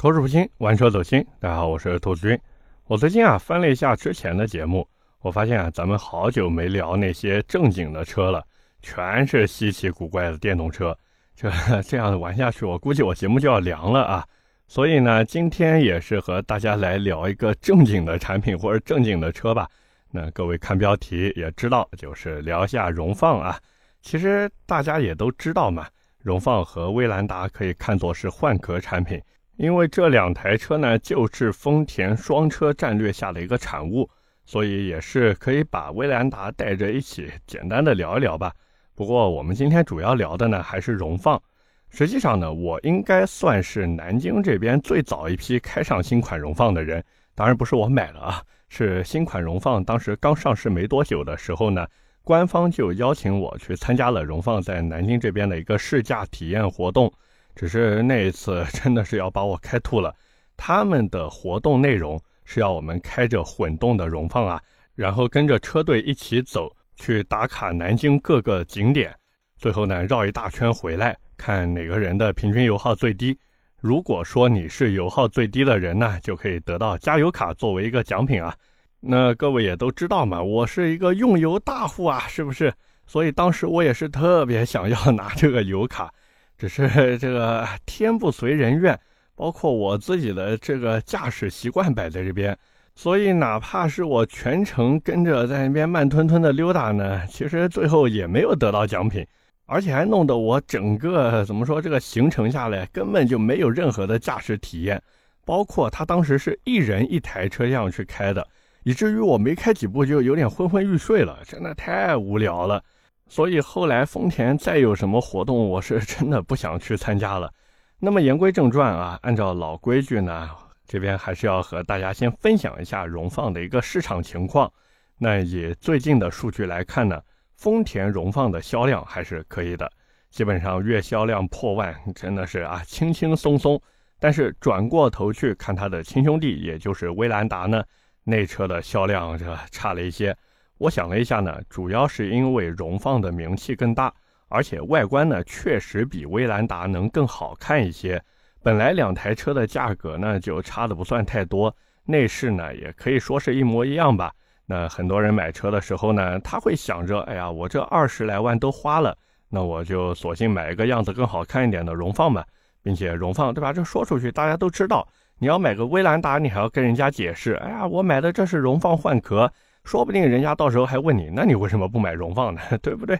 口齿不清，玩车走心。大家好，我是兔子君。我最近啊翻了一下之前的节目，我发现啊咱们好久没聊那些正经的车了，全是稀奇古怪的电动车。这这样玩下去，我估计我节目就要凉了啊。所以呢，今天也是和大家来聊一个正经的产品或者正经的车吧。那各位看标题也知道，就是聊一下荣放啊。其实大家也都知道嘛，荣放和威兰达可以看作是换壳产品。因为这两台车呢，就是丰田双车战略下的一个产物，所以也是可以把威兰达带着一起简单的聊一聊吧。不过我们今天主要聊的呢，还是荣放。实际上呢，我应该算是南京这边最早一批开上新款荣放的人。当然不是我买了啊，是新款荣放当时刚上市没多久的时候呢，官方就邀请我去参加了荣放在南京这边的一个试驾体验活动。只是那一次 真的是要把我开吐了。他们的活动内容是要我们开着混动的荣放啊，然后跟着车队一起走去打卡南京各个景点，最后呢绕一大圈回来，看哪个人的平均油耗最低。如果说你是油耗最低的人呢，就可以得到加油卡作为一个奖品啊。那各位也都知道嘛，我是一个用油大户啊，是不是？所以当时我也是特别想要拿这个油卡。只是 这个天不随人愿，包括我自己的这个驾驶习惯摆在这边，所以哪怕是我全程跟着在那边慢吞吞的溜达呢，其实最后也没有得到奖品，而且还弄得我整个怎么说这个行程下来根本就没有任何的驾驶体验，包括他当时是一人一台车这样去开的，以至于我没开几步就有点昏昏欲睡了，真的太无聊了。所以后来丰田再有什么活动，我是真的不想去参加了。那么言归正传啊，按照老规矩呢，这边还是要和大家先分享一下荣放的一个市场情况。那以最近的数据来看呢，丰田荣放的销量还是可以的，基本上月销量破万，真的是啊轻轻松松。但是转过头去看它的亲兄弟，也就是威兰达呢，那车的销量这差了一些。我想了一下呢，主要是因为荣放的名气更大，而且外观呢确实比威兰达能更好看一些。本来两台车的价格呢就差的不算太多，内饰呢也可以说是一模一样吧。那很多人买车的时候呢，他会想着，哎呀，我这二十来万都花了，那我就索性买一个样子更好看一点的荣放吧，并且荣放对吧？这说出去大家都知道，你要买个威兰达，你还要跟人家解释，哎呀，我买的这是荣放换壳。说不定人家到时候还问你，那你为什么不买荣放呢？对不对？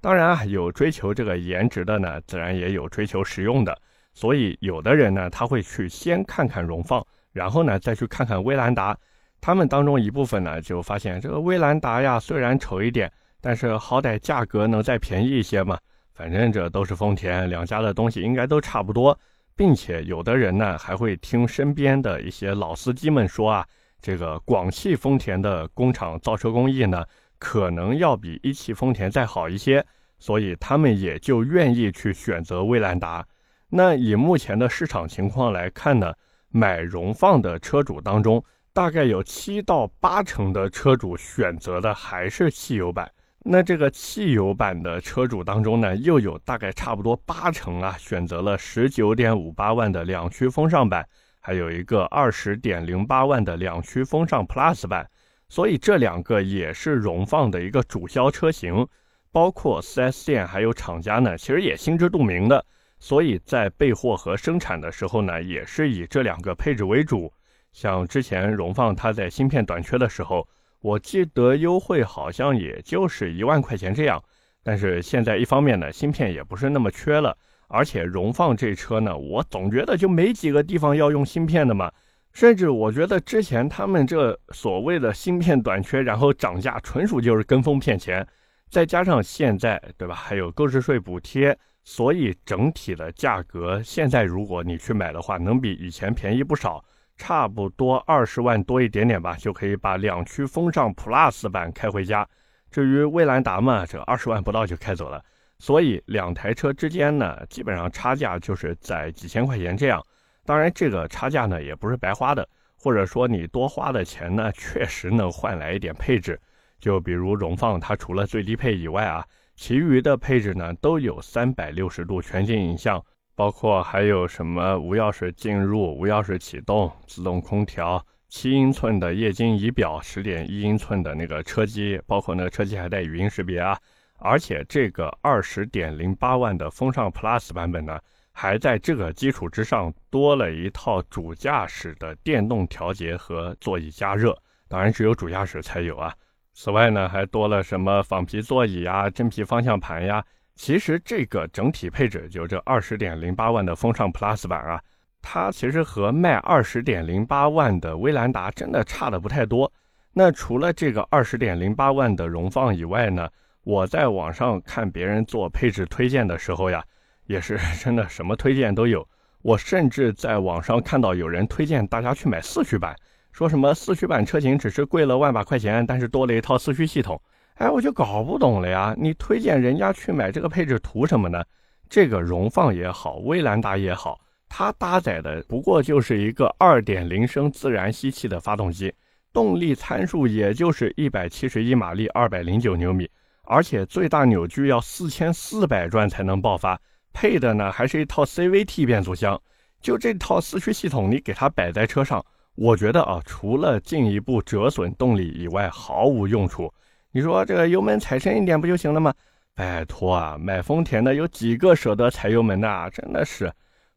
当然啊，有追求这个颜值的呢，自然也有追求实用的。所以有的人呢，他会去先看看荣放，然后呢再去看看威兰达。他们当中一部分呢，就发现这个威兰达呀，虽然丑一点，但是好歹价格能再便宜一些嘛。反正这都是丰田，两家的东西应该都差不多。并且有的人呢，还会听身边的一些老司机们说啊。这个广汽丰田的工厂造车工艺呢，可能要比一汽丰田再好一些，所以他们也就愿意去选择威兰达。那以目前的市场情况来看呢，买荣放的车主当中，大概有七到八成的车主选择的还是汽油版。那这个汽油版的车主当中呢，又有大概差不多八成啊，选择了十九点五八万的两驱风尚版。还有一个二十点零八万的两驱风尚 Plus 版，所以这两个也是荣放的一个主销车型，包括 4S 店还有厂家呢，其实也心知肚明的，所以在备货和生产的时候呢，也是以这两个配置为主。像之前荣放它在芯片短缺的时候，我记得优惠好像也就是一万块钱这样，但是现在一方面呢，芯片也不是那么缺了。而且荣放这车呢，我总觉得就没几个地方要用芯片的嘛，甚至我觉得之前他们这所谓的芯片短缺，然后涨价，纯属就是跟风骗钱。再加上现在对吧，还有购置税补贴，所以整体的价格现在如果你去买的话，能比以前便宜不少，差不多二十万多一点点吧，就可以把两驱风尚 Plus 版开回家。至于威兰达嘛，这二十万不到就开走了。所以两台车之间呢，基本上差价就是在几千块钱这样。当然，这个差价呢也不是白花的，或者说你多花的钱呢，确实能换来一点配置。就比如荣放，它除了最低配以外啊，其余的配置呢都有三百六十度全景影像，包括还有什么无钥匙进入、无钥匙启动、自动空调、七英寸的液晶仪表、十点一英寸的那个车机，包括那个车机还带语音识别啊。而且这个二十点零八万的风尚 Plus 版本呢，还在这个基础之上多了一套主驾驶的电动调节和座椅加热，当然只有主驾驶才有啊。此外呢，还多了什么仿皮座椅呀、真皮方向盘呀。其实这个整体配置就这二十点零八万的风尚 Plus 版啊，它其实和卖二十点零八万的威兰达真的差的不太多。那除了这个二十点零八万的荣放以外呢，我在网上看别人做配置推荐的时候呀，也是 真的什么推荐都有。我甚至在网上看到有人推荐大家去买四驱版，说什么四驱版车型只是贵了万把块钱，但是多了一套四驱系统。哎，我就搞不懂了呀！你推荐人家去买这个配置图什么呢？这个荣放也好，威兰达也好，它搭载的不过就是一个2.0升自然吸气的发动机，动力参数也就是171马力，209牛米，而且最大扭矩要4400转才能爆发，配的呢还是一套 CVT 变速箱。就这套四驱系统，你给它摆在车上，我觉得啊，除了进一步折损动力以外，毫无用处。你说这个油门踩深一点不就行了吗？拜托啊，买丰田的有几个舍得踩油门的？啊真的是，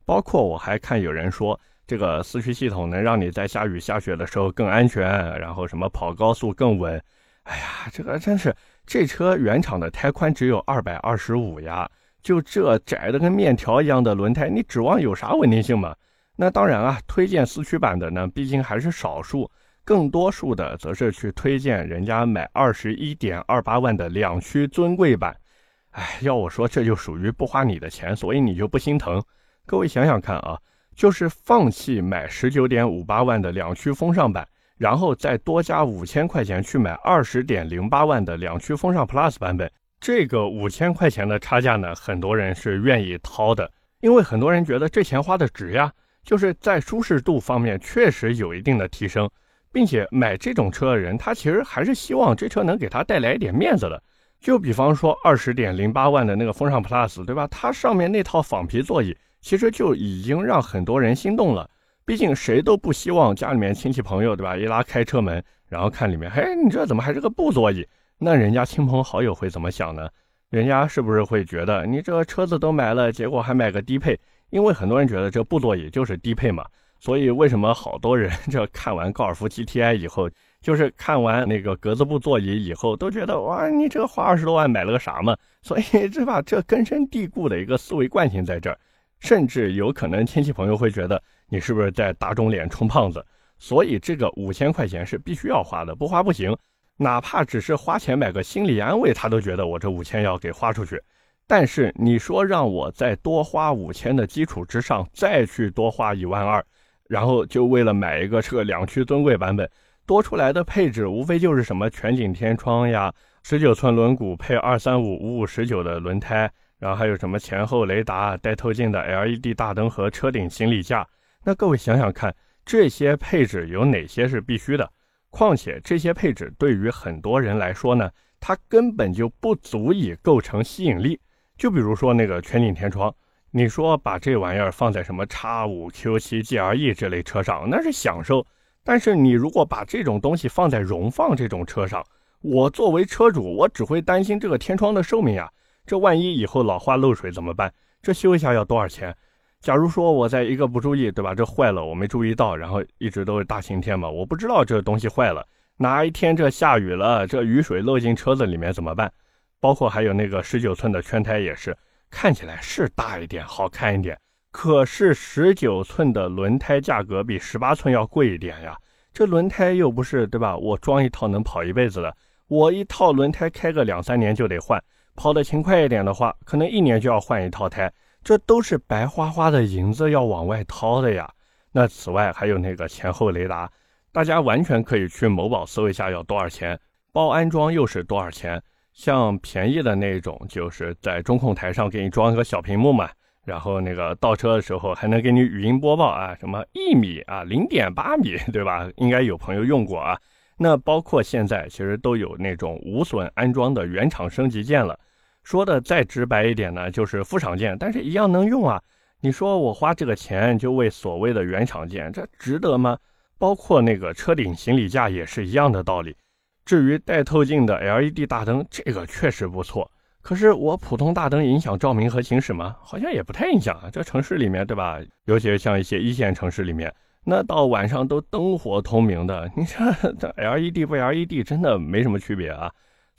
包括我还看有人说这个四驱系统能让你在下雨下雪的时候更安全，然后什么跑高速更稳。哎呀，这个真是这车原厂的胎宽只有二百二十五呀，就这窄的跟面条一样的轮胎，你指望有啥稳定性吗？那当然啊，推荐四驱版的呢，毕竟还是少数。更多数的则是去推荐人家买二十一点二八万的两驱尊贵版，哎，要我说这就属于不花你的钱，所以你就不心疼。各位想想看啊，就是放弃买十九点五八万的两驱风尚版，然后再多加五千块钱去买二十点零八万的两驱风尚 Plus 版本，这个五千块钱的差价呢，很多人是愿意掏的，因为很多人觉得这钱花的值呀，就是在舒适度方面确实有一定的提升。并且买这种车的人，他其实还是希望这车能给他带来一点面子的。就比方说二十点零八万的那个风尚 Plus，对吧？它上面那套仿皮座椅，其实就已经让很多人心动了。毕竟谁都不希望家里面亲戚朋友，对吧？一拉开车门，然后看里面，嘿，你这怎么还是个布座椅？那人家亲朋好友会怎么想呢？人家是不是会觉得你这车子都买了，结果还买个低配？因为很多人觉得这布座椅就是低配嘛。所以，为什么好多人这看完高尔夫 GTI 以后，就是看完那个格子布座椅以后，都觉得哇，你这花二十多万买了个啥嘛？所以，这把这根深蒂固的一个思维惯性在这儿，甚至有可能亲戚朋友会觉得你是不是在打肿脸充胖子？所以，这个五千块钱是必须要花的，不花不行。哪怕只是花钱买个心理安慰，他都觉得我这五千要给花出去。但是，你说让我在多花五千的基础之上再去多花一万二？然后就为了买一个车两驱尊贵版本，多出来的配置无非就是什么全景天窗呀，十九寸轮毂配二三五五五十九的轮胎，然后还有什么前后雷达、带透镜的 LED 大灯和车顶行李架。那各位想想看，这些配置有哪些是必须的？况且这些配置对于很多人来说呢，它根本就不足以构成吸引力。就比如说那个全景天窗。你说把这玩意儿放在什么叉五、Q 七、GLE 这类车上，那是享受；但是你如果把这种东西放在荣放这种车上，我作为车主，我只会担心这个天窗的寿命呀。这万一以后老化漏水怎么办？这修一下要多少钱？假如说我在一个不注意，对吧？这坏了，我没注意到，然后一直都是大晴天嘛，我不知道这东西坏了，哪一天这下雨了，这雨水漏进车子里面怎么办？包括还有那个十九寸的圈胎也是。看起来是大一点，好看一点，可是十九寸的轮胎价格比十八寸要贵一点呀。这轮胎又不是对吧？我装一套能跑一辈子的，我一套轮胎开个两三年就得换。跑得勤快一点的话，可能一年就要换一套胎。这都是白花花的银子要往外掏的呀。那此外还有那个前后雷达，大家完全可以去某宝搜一下要多少钱，包安装又是多少钱。像便宜的那种，就是在中控台上给你装一个小屏幕嘛，然后那个倒车的时候还能给你语音播报啊，什么一米啊，零点八米，对吧？应该有朋友用过啊。那包括现在其实都有那种无损安装的原厂升级件了。说的再直白一点呢，就是副厂件，但是一样能用啊。你说我花这个钱就为所谓的原厂件，这值得吗？包括那个车顶行李架也是一样的道理。至于带透镜的 LED 大灯，这个确实不错。可是我普通大灯影响照明和行驶吗？好像也不太影响啊。这城市里面，对吧？尤其是像一些一线城市里面，那到晚上都灯火通明的，你这 这 LED 不 LED 真的没什么区别啊。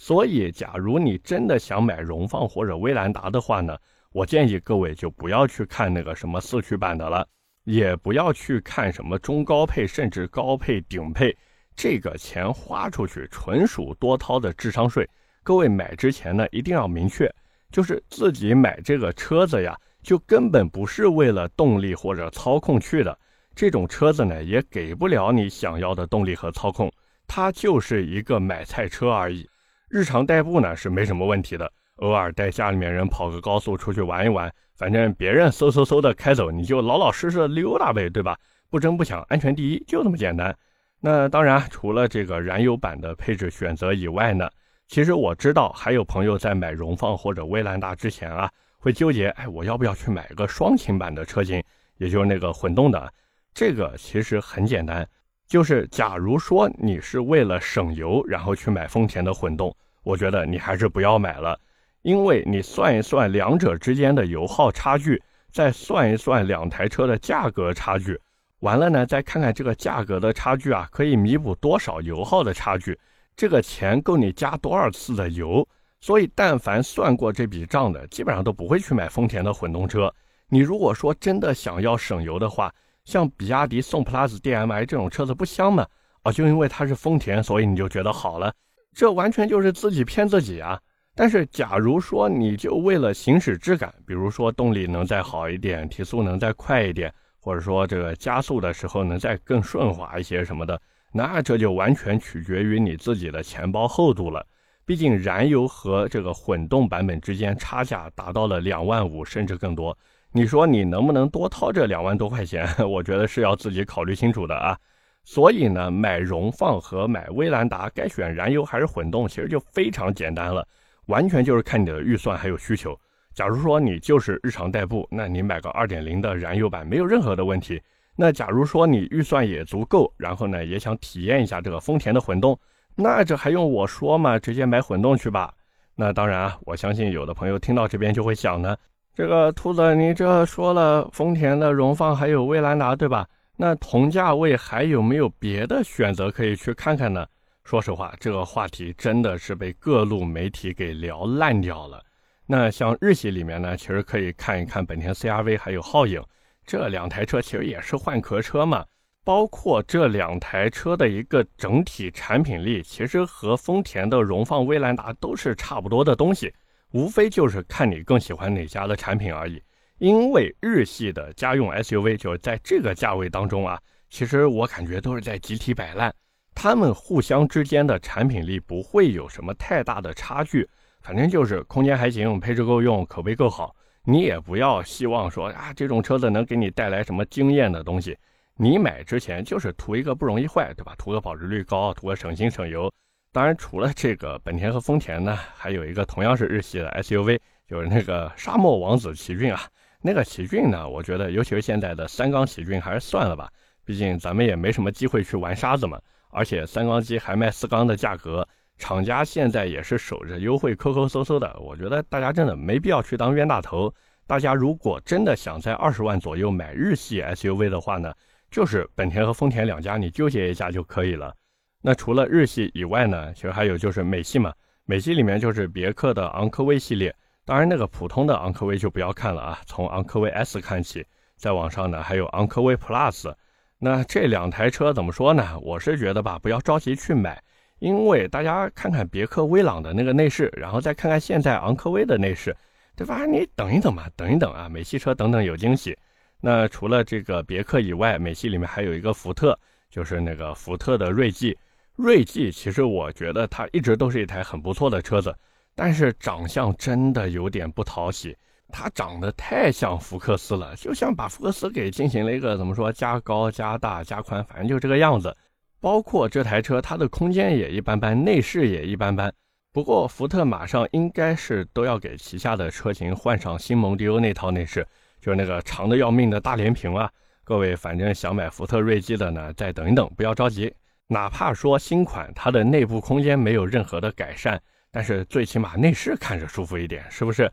所以，假如你真的想买荣放或者威兰达的话呢，我建议各位就不要去看那个什么四驱版的了，也不要去看什么中高配甚至高配顶配，这个钱花出去纯属多掏的智商税。各位买之前呢，一定要明确，就是自己买这个车子呀，就根本不是为了动力或者操控去的。这种车子呢，也给不了你想要的动力和操控，它就是一个买菜车而已。日常代步呢是没什么问题的，偶尔带家里面人跑个高速出去玩一玩，反正别人嗖嗖嗖的开走，你就老老实实的溜达呗，对吧？不争不抢，安全第一，就这么简单。那当然，除了这个燃油版的配置选择以外呢？其实我知道，还有朋友在买荣放或者威兰达之前啊，会纠结，哎，我要不要去买个双擎版的车型，也就是那个混动的？这个其实很简单，就是假如说你是为了省油，然后去买丰田的混动，我觉得你还是不要买了，因为你算一算两者之间的油耗差距，再算一算两台车的价格差距，完了呢，再看看这个价格的差距啊，可以弥补多少油耗的差距。这个钱够你加多少次的油？所以，但凡算过这笔账的，基本上都不会去买丰田的混动车。你如果说真的想要省油的话，像比亚迪宋 PLUS DM-i 这种车子不香吗？啊，就因为它是丰田，所以你就觉得好了，这完全就是自己骗自己啊！但是，假如说你就为了行驶质感，比如说动力能再好一点，提速能再快一点，或者说这个加速的时候能再更顺滑一些什么的。那这就完全取决于你自己的钱包厚度了。毕竟燃油和这个混动版本之间差价达到了两万五甚至更多。你说你能不能多掏这两万多块钱？我觉得是要自己考虑清楚的啊。所以呢，买荣放和买威兰达，该选燃油还是混动，其实就非常简单了，完全就是看你的预算还有需求。假如说你就是日常代步，那你买个二点零的燃油版没有任何的问题。那假如说你预算也足够，然后呢也想体验一下这个丰田的混动，那这还用我说吗？直接买混动去吧。那当然啊，我相信有的朋友听到这边就会想呢，这个兔子你这说了丰田的荣放还有威兰达对吧？那同价位还有没有别的选择可以去看看呢？说实话，这个话题真的是被各路媒体给聊烂掉了。那像日系里面呢，其实可以看一看本田 CRV 还有皓影。这两台车其实也是换壳车嘛，包括这两台车的一个整体产品力，其实和丰田的荣放、威兰达都是差不多的东西，无非就是看你更喜欢哪家的产品而已。因为日系的家用 SUV 就是在这个价位当中啊，其实我感觉都是在集体摆烂，他们互相之间的产品力不会有什么太大的差距，反正就是空间还行，配置够用，口碑够好。你也不要希望说啊，这种车子能给你带来什么惊艳的东西。你买之前就是图一个不容易坏，对吧？图个保值率高，图个省心省油。当然，除了这个本田和丰田呢，还有一个同样是日系的 SUV，就是那个沙漠王子奇骏啊。那个奇骏呢，我觉得尤其是现在的三缸奇骏还是算了吧，毕竟咱们也没什么机会去玩沙子嘛。而且三缸机还卖四缸的价格。厂家现在也是守着优惠，抠抠搜搜的。我觉得大家真的没必要去当冤大头。大家如果真的想在二十万左右买日系 SUV 的话呢，就是本田和丰田两家，你纠结一下就可以了。那除了日系以外呢，其实还有就是美系嘛。美系里面就是别克的昂科威系列，当然那个普通的昂科威就不要看了啊，从昂科威 S 看起，再往上呢还有昂科威 Plus。那这两台车怎么说呢？我是觉得吧，不要着急去买。因为大家看看别克威朗的那个内饰，然后再看看现在昂科威的内饰，对吧？你等一等嘛，等一等啊！美系车等等有惊喜。那除了这个别克以外，美系里面还有一个福特，就是那个福特的锐际。锐际其实我觉得它一直都是一台很不错的车子，但是长相真的有点不讨喜，它长得太像福克斯了，就像把福克斯给进行了一个怎么说加高、加大、加宽，反正就这个样子。包括这台车，它的空间也一般般，内饰也一般般。不过福特马上应该是都要给旗下的车型换上新蒙迪欧那套内饰，就是那个长的要命的大连屏啊。各位，反正想买福特锐际的呢，再等一等，不要着急。哪怕说新款它的内部空间没有任何的改善，但是最起码内饰看着舒服一点，是不是？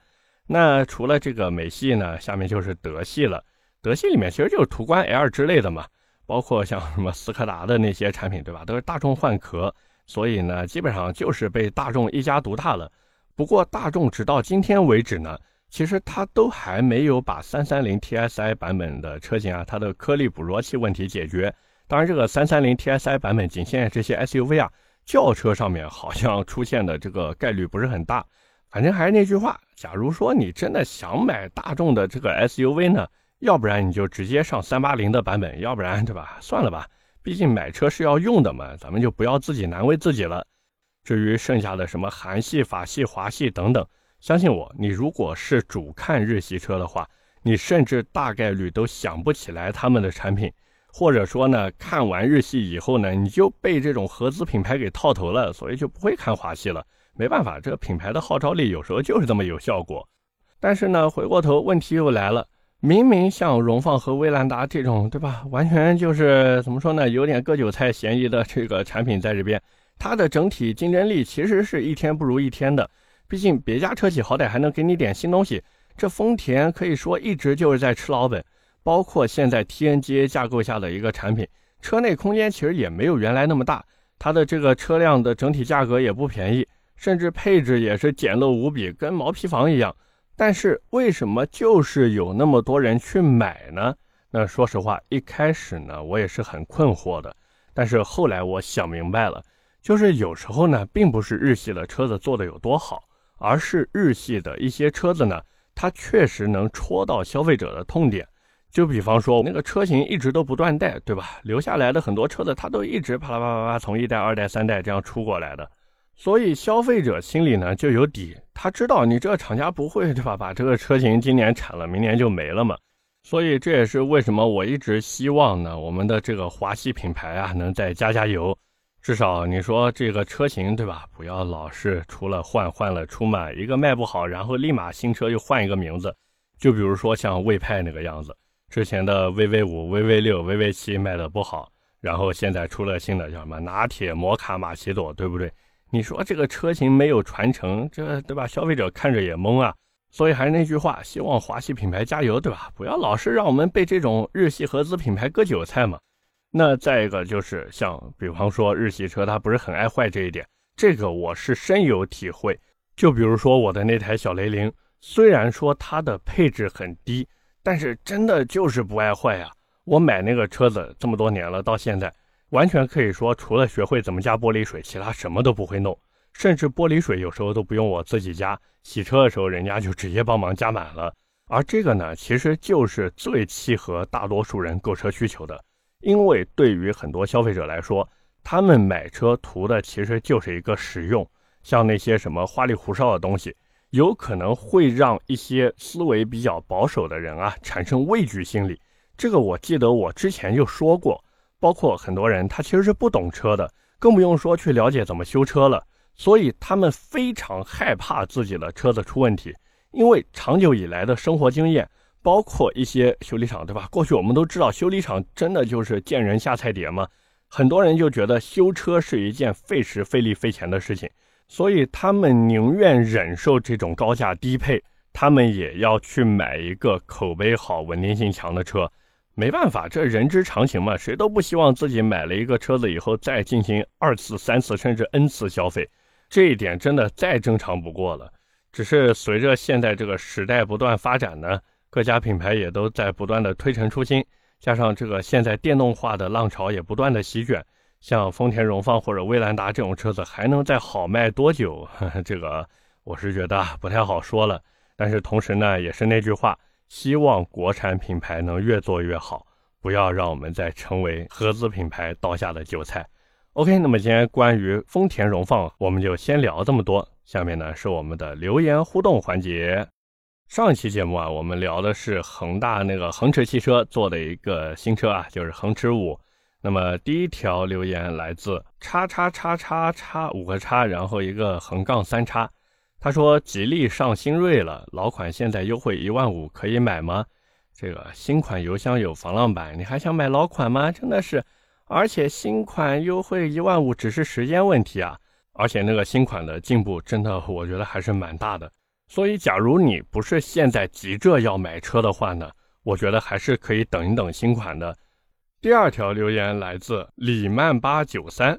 那除了这个美系呢，下面就是德系了。德系里面其实就是途观 L 之类的嘛，包括像什么斯柯达的那些产品，对吧？都是大众换壳，所以呢，基本上就是被大众一家独大了。不过大众直到今天为止呢。其实它都还没有把三三零 TSI 版本的车型啊，它的颗粒捕捉器问题解决。当然，这个三三零 TSI 版本仅限这些 SUV 啊，轿车上面好像出现的这个概率不是很大。反正还是那句话，假如说你真的想买大众的这个 SUV 呢，要不然你就直接上三八零的版本，要不然对吧？算了吧，毕竟买车是要用的嘛，咱们就不要自己难为自己了。至于剩下的什么韩系、法系、华系等等。相信我，你如果是主看日系车的话，你甚至大概率都想不起来他们的产品，或者说呢，看完日系以后呢，你就被这种合资品牌给套头了，所以就不会看华系了。没办法，这个品牌的号召力有时候就是这么有效果。但是呢，回过头问题又来了，明明像荣放和威兰达这种，对吧？完全就是怎么说呢，有点割韭菜嫌疑的这个产品在这边，它的整体竞争力其实是一天不如一天的。毕竟别家车企好歹还能给你点新东西，这丰田可以说一直就是在吃老本。包括现在 TNGA 架构下的一个产品，车内空间其实也没有原来那么大，它的这个车辆的整体价格也不便宜，甚至配置也是简陋无比，跟毛坯房一样。但是为什么就是有那么多人去买呢？那说实话，一开始呢我也是很困惑的，但是后来我想明白了，就是有时候呢，并不是日系的车子做的有多好。而是日系的一些车子呢，它确实能戳到消费者的痛点。就比方说那个车型一直都不断代，对吧？留下来的很多车子，它都一直啪啦啪啦啪从一代、二代、三代这样出过来的。所以消费者心里呢就有底，他知道你这个厂家不会对吧？把这个车型今年产了，明年就没了嘛。所以这也是为什么我一直希望呢，我们的这个华系品牌啊，能再加加油。至少你说这个车型对吧？不要老是出了换换了出嘛，一个卖不好，然后立马新车又换一个名字。就比如说像魏派那个样子，之前的 VV 五、VV 六、VV 七卖的不好，然后现在出了新的叫什么拿铁、摩卡、马奇朵，对不对？你说这个车型没有传承，这对吧？消费者看着也懵啊。所以还是那句话，希望华系品牌加油，对吧？不要老是让我们被这种日系合资品牌割韭菜嘛。那再一个就是像，比方说日系车，它不是很爱坏这一点，这个我是深有体会。就比如说我的那台小雷凌，虽然说它的配置很低，但是真的就是不爱坏呀。我买那个车子这么多年了，到现在完全可以说，除了学会怎么加玻璃水，其他什么都不会弄。甚至玻璃水有时候都不用我自己加，洗车的时候人家就直接帮忙加满了。而这个呢，其实就是最契合大多数人购车需求的。因为对于很多消费者来说，他们买车图的其实就是一个实用，像那些什么花里胡哨的东西，有可能会让一些思维比较保守的人啊产生畏惧心理。这个我记得我之前就说过，包括很多人他其实是不懂车的，更不用说去了解怎么修车了，所以他们非常害怕自己的车子出问题，因为长久以来的生活经验。包括一些修理厂，对吧？过去我们都知道，修理厂真的就是见人下菜碟嘛。很多人就觉得修车是一件费时费力费钱的事情，所以他们宁愿忍受这种高价低配，他们也要去买一个口碑好、稳定性强的车。没办法，这人之常情嘛，谁都不希望自己买了一个车子以后再进行二次、三次甚至 N 次消费，这一点真的再正常不过了。只是随着现在这个时代不断发展呢。各家品牌也都在不断的推陈出新，加上这个现在电动化的浪潮也不断的席卷，像丰田荣放或者威兰达这种车子还能再好卖多久？这个我是觉得不太好说了。但是同时呢，也是那句话，希望国产品牌能越做越好，不要让我们再成为合资品牌刀下的韭菜。OK，那么今天关于丰田荣放，我们就先聊这么多。下面呢是我们的留言互动环节。上一期节目啊，我们聊的是恒大那个恒驰汽车做的一个新车啊，就是恒驰五。那么第一条留言来自叉叉叉叉叉五个叉，然后一个横杠三叉，他说吉利上新锐了，老款现在优惠一万五，可以买吗？这个新款油箱有防浪板，你还想买老款吗？真的是，而且新款优惠一万五只是时间问题啊！而且那个新款的进步真的，我觉得还是蛮大的。所以，假如你不是现在急着要买车的话呢，我觉得还是可以等一等新款的。第二条留言来自李曼八九三，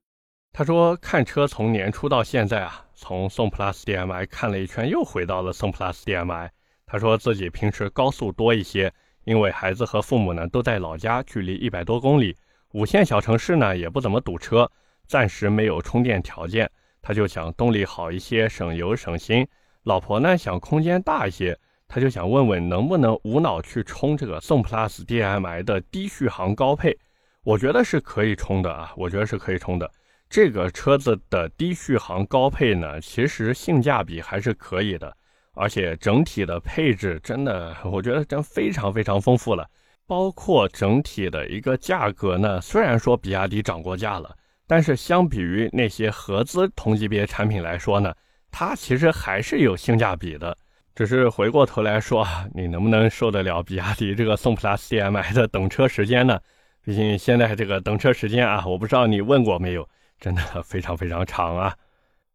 他说看车从年初到现在啊，从宋 plus DM-i 看了一圈，又回到了宋 plus DM-i。他说自己平时高速多一些。因为孩子和父母呢都在老家，距离一百多公里，五线小城市呢也不怎么堵车，暂时没有充电条件，他就想动力好一些，省油省心。老婆呢想空间大一些，他就想问问能不能无脑去充这个宋 plus DM-i 的低续航高配。我觉得是可以充的啊，我觉得是可以充的。这个车子的低续航高配呢，其实性价比还是可以的。而且整体的配置真的，我觉得真非常非常丰富了。包括整体的一个价格呢，虽然说比亚迪涨过价了，但是相比于那些合资同级别产品来说呢，它其实还是有性价比的。只是回过头来说，你能不能受得了比亚迪这个宋 plus DM-i 的等车时间呢？毕竟现在这个等车时间啊，我不知道你问过没有，真的非常非常长啊。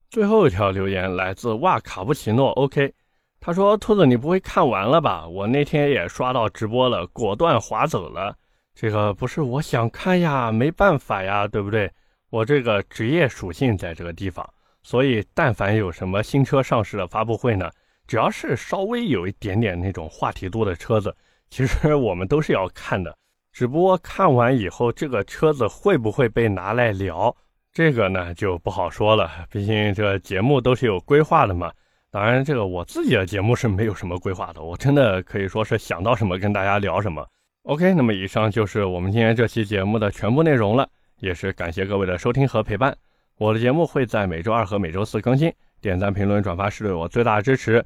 最后一条留言来自哇卡布奇诺，OK。他说：“兔子，你不会看完了吧？我那天也刷到直播了，果断划走了。这个不是我想看呀，没办法呀，对不对？我这个职业属性在这个地方，所以但凡有什么新车上市的发布会呢，只要是稍微有一点点那种话题度的车子，其实我们都是要看的。只不过看完以后，这个车子会不会被拿来聊，这个呢就不好说了。毕竟这节目都是有规划的嘛。”当然，这个我自己的节目是没有什么规划的，我真的可以说是想到什么跟大家聊什么。OK，那么以上就是我们今天这期节目的全部内容了，也是感谢各位的收听和陪伴。我的节目会在每周二和每周四更新，点赞、评论、转发是对我最大的支持。